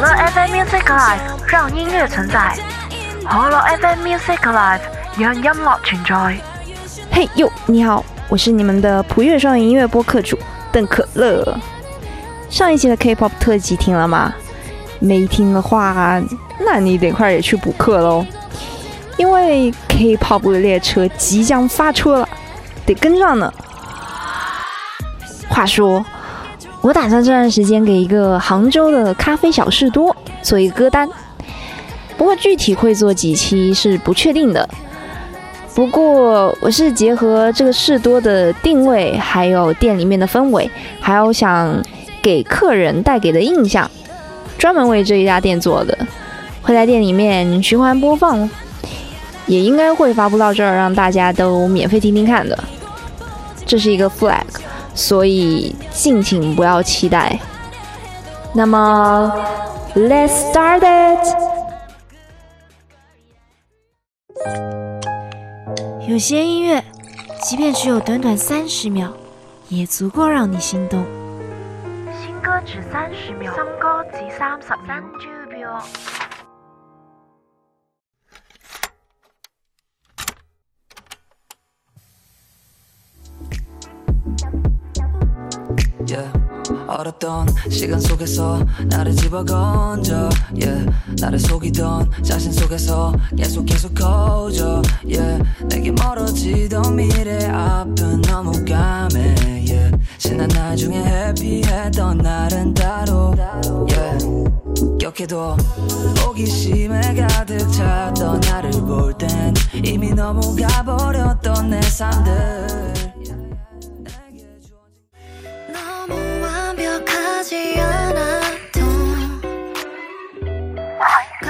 h e l l FM Music Live，让音乐存在。h e l l FM Music Live，让音乐存在。嘿呦，你好，我是你们的普月双语音乐播客主邓可乐。上一期的 K-pop 特辑听了吗？没听的话，那你得快点也去补课喽，因为 K-pop 的列车即将发车了，得跟上呢。话说。我打算这段时间给一个杭州的咖啡小事多做一个歌单，不过具体会做几期是不确定的。不过我是结合这个事多的定位，还有店里面的氛围，还有想给客人带给的印象，专门为这一家店做的，会在店里面循环播放，也应该会发布到这儿，让大家都免费听听看的。这是一个 flag。所以，敬请不要期待。那么，Let's start it。有些音乐，即便只有短短三十秒，也足够让你心动。新歌只三十秒。新歌只三十秒。秒。yeah. 어렵던 시간 속에서 나를 집어건져 yeah. 나를 속이던 자신 속에서 계속 계속 커져 yeah. 내게 멀어지던 미래 앞은 너무 까매 yeah. 지난 날 중에 해피했던 날은 따로 yeah. 격해도 호기심에 가득 찼던 나를 볼 땐 이미 넘어가 버렸던 내 삶들 不好意思，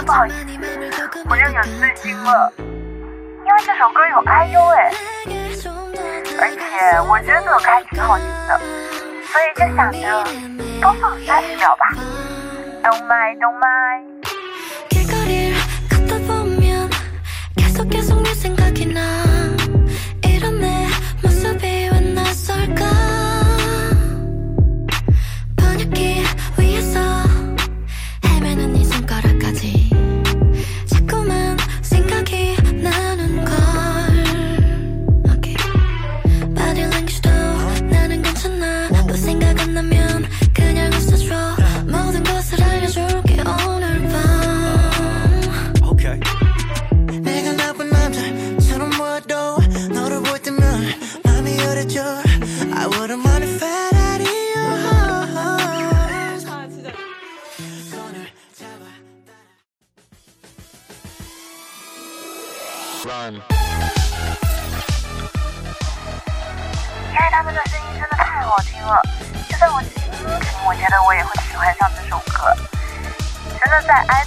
不好意思，我又有私心了。因为这首歌有哎呦哎，而且我觉得这首歌还挺好听的，所以就想着多放三十秒吧。o t m d o t m d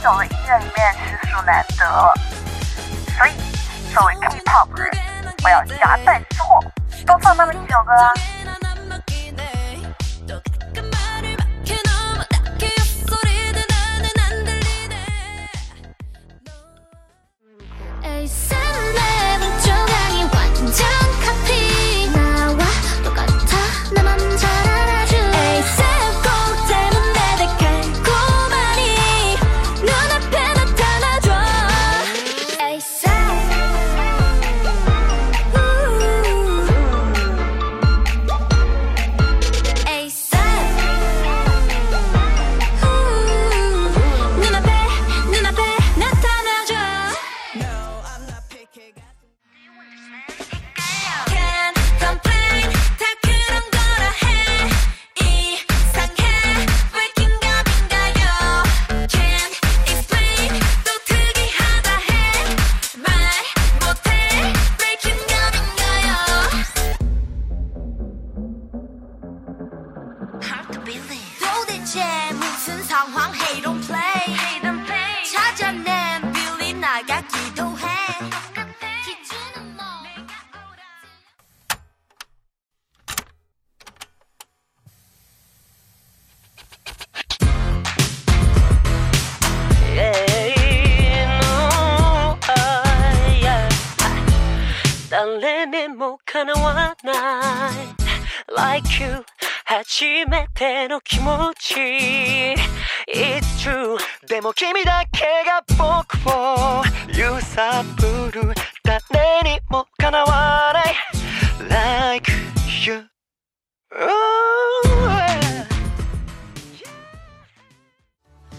的音乐里面实属难得，所以作为 K-pop 人，我要夹带私货，多放那么几首歌。初めての気持ち It's true でも君だけが僕を揺さぶる誰にもかなわない Like you、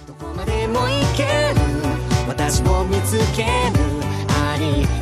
どこまでも行ける私を見つけるあり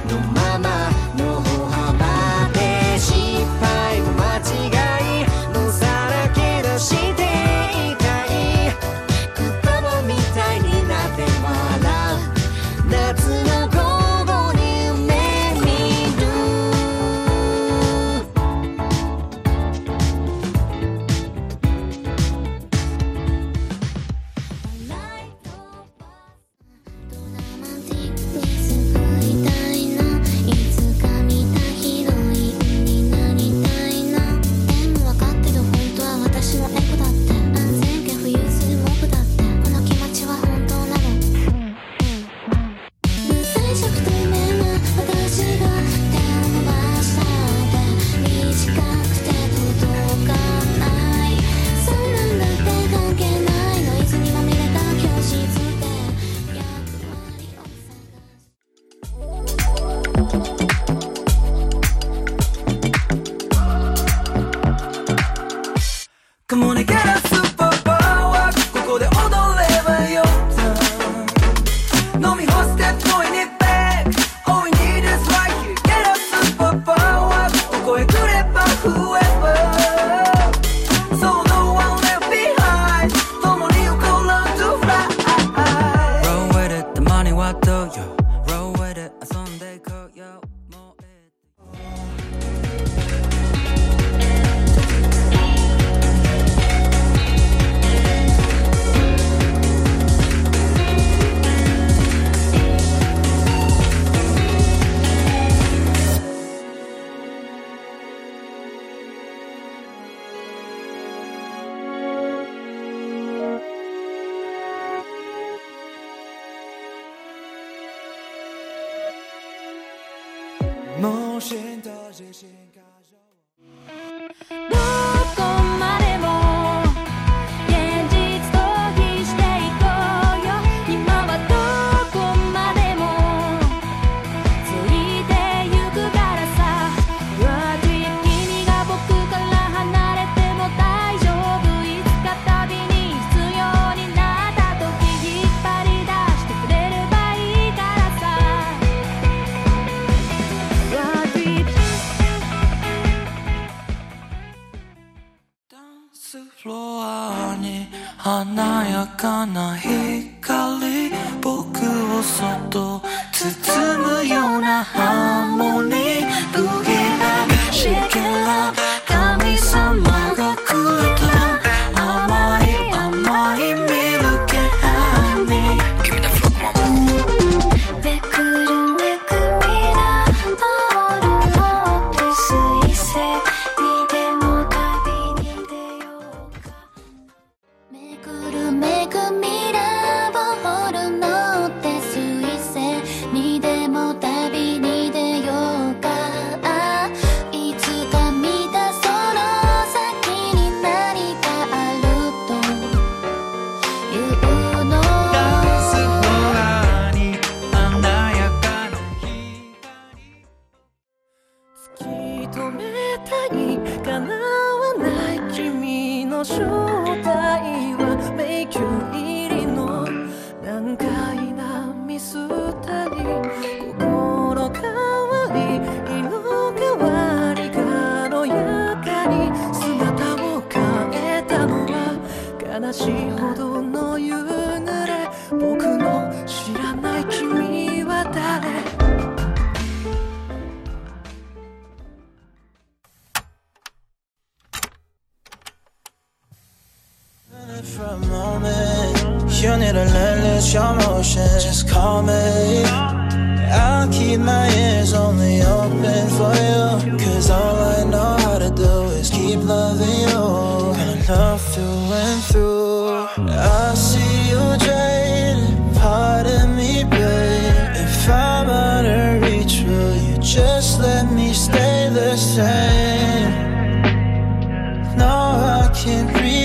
can't breathe.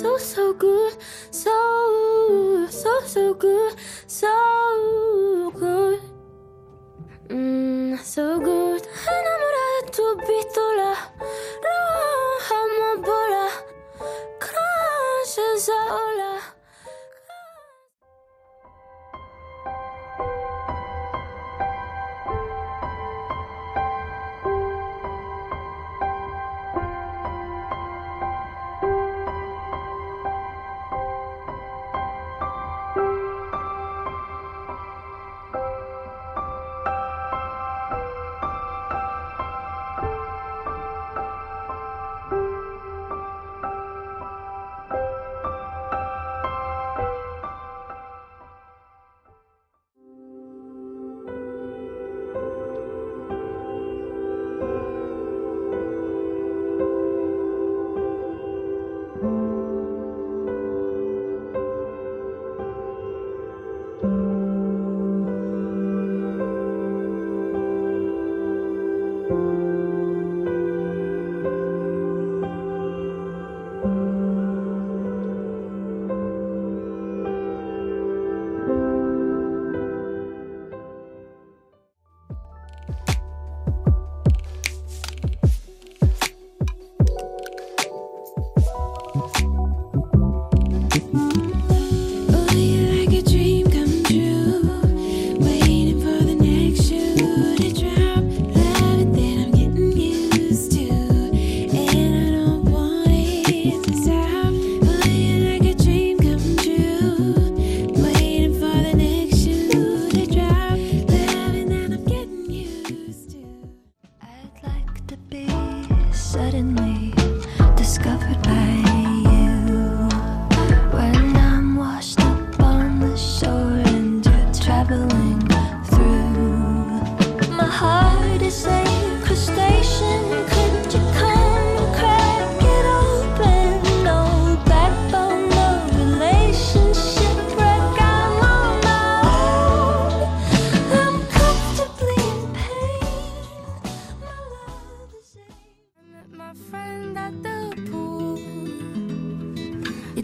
so so good, so so so good, so good, mm, so good. Innamorare tu vito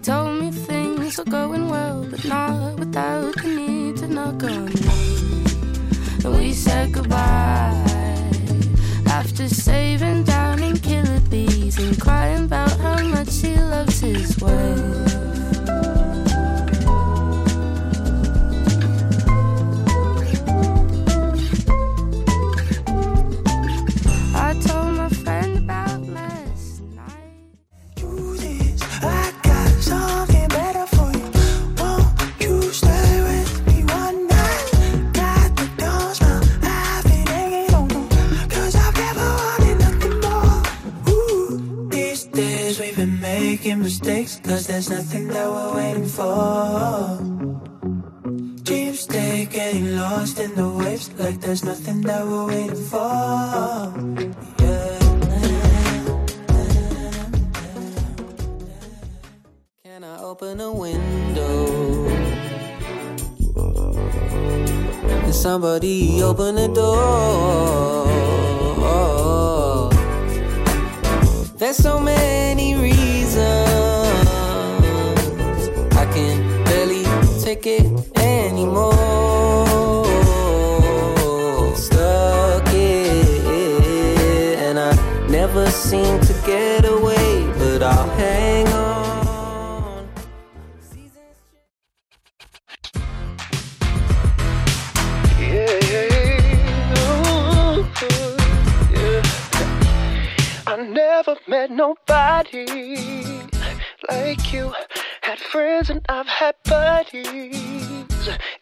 told me things were going well, but not without the need to knock on. And we said goodbye after saving down in killer bees and crying about how much he loves his wife. There's nothing that we're waiting for. Dreams, stay getting lost in the waves. Like there's nothing that we're waiting for. Can I open a window? Can somebody open the door? There's so many reasons take it anymore. Stuck it, and I never seem to get away, but I'll hang on. yeah. I never met nobody like you had friends and I've had buddies.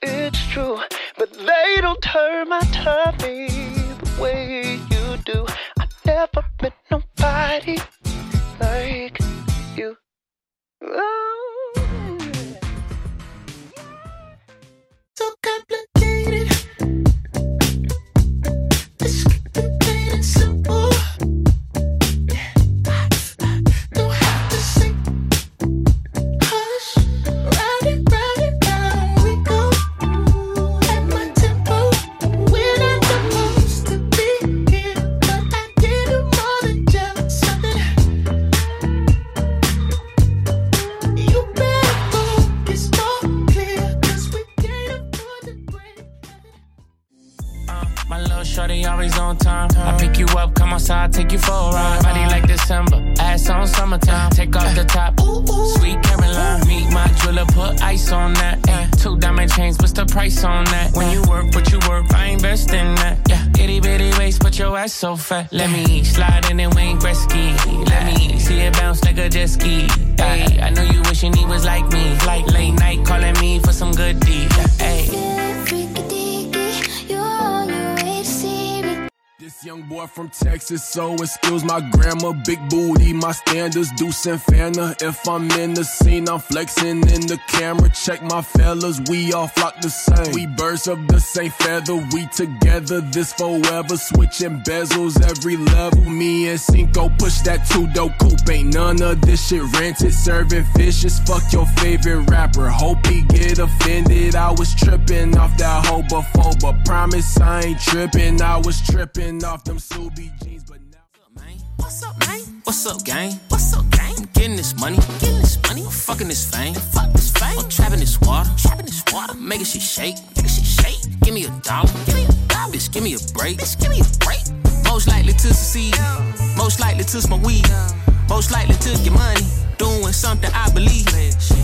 It's true, but they don't turn my tummy the way you do. I never met nobody like you. Oh. So complicated. always on time. I pick you up, come outside, take you for a ride. Body like December, ass on summertime. Take off the top, sweet Caroline. Meet my jeweler, put ice on that. Two diamond chains, what's the price on that? When you work, but you work, I invest in that. Yeah, itty bitty waist, but your ass so fat. Let me slide in and Wayne Gretzky. Let me see it bounce like a jet ski. Ay. I know you wishing he was like me. Like late night calling me for some good deed. Yeah. young boy from Texas, so excuse my grandma. Big booty, my standards, Deuce and Fanta. If I'm in the scene, I'm flexing in the camera. Check my fellas, we all flock the same. We birds of the same feather, we together, this forever. Switching bezels every level. Me and Cinco push that two dough coupe. Ain't none of this shit rented. Serving fishes, fuck your favorite rapper. Hope he get offended. I was tripping off that hoe before, but promise I ain't tripping. I was tripping off off them Subi jeans, but now. What's up, man? What's up, gang? What's up, gang? I'm getting this money, I'm getting this money. I'm fucking this fame, fuck this fame. I'm trapping this water, trapping this water. Making shit shake, making shit shake. Give me a dollar, give me a dollar. Bitch, give me a break, bitch, give me a break. Most likely to succeed, most likely to smoke weed, most likely to get money. Doing something I believe.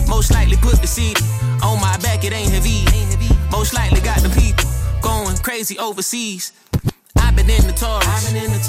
Most likely put the city on my back, it ain't heavy. Most likely got the people going crazy overseas. I've been in the Taurus.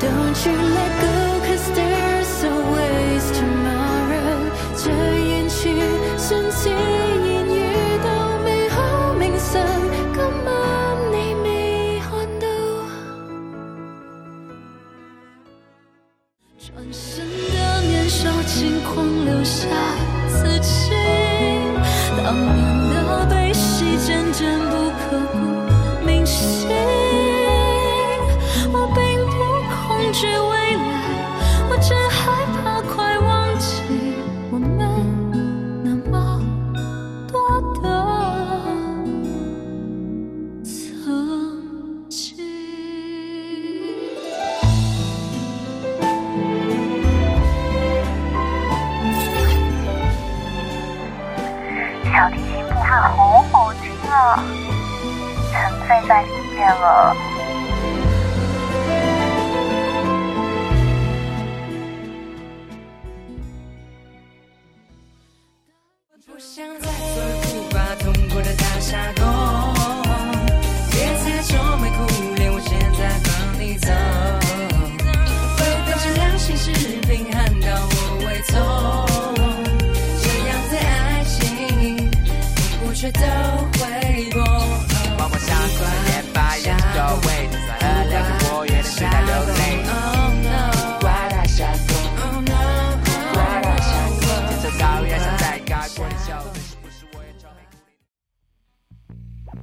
Don't you let go 个。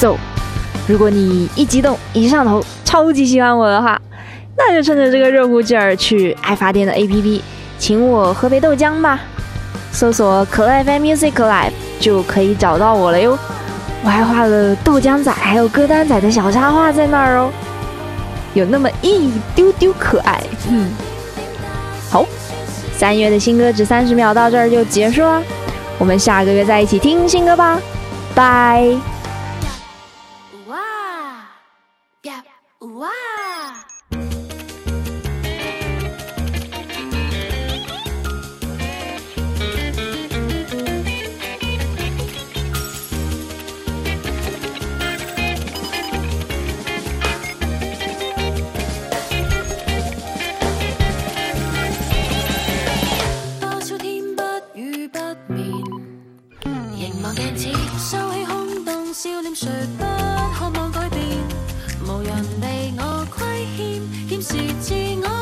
走，如果你一激动一上头超级喜欢我的话，那就趁着这个热乎劲儿去爱发电的 APP，请我喝杯豆浆吧。搜索可爱发电 Music Live 就可以找到我了哟。我还画了豆浆仔还有歌单仔的小插画在那儿哦，有那么一丢丢可爱。嗯，好，三月的新歌只三十秒到这儿就结束了，我们下个月再一起听新歌吧，拜。不渴望改变，无人被我亏欠，欠持自我。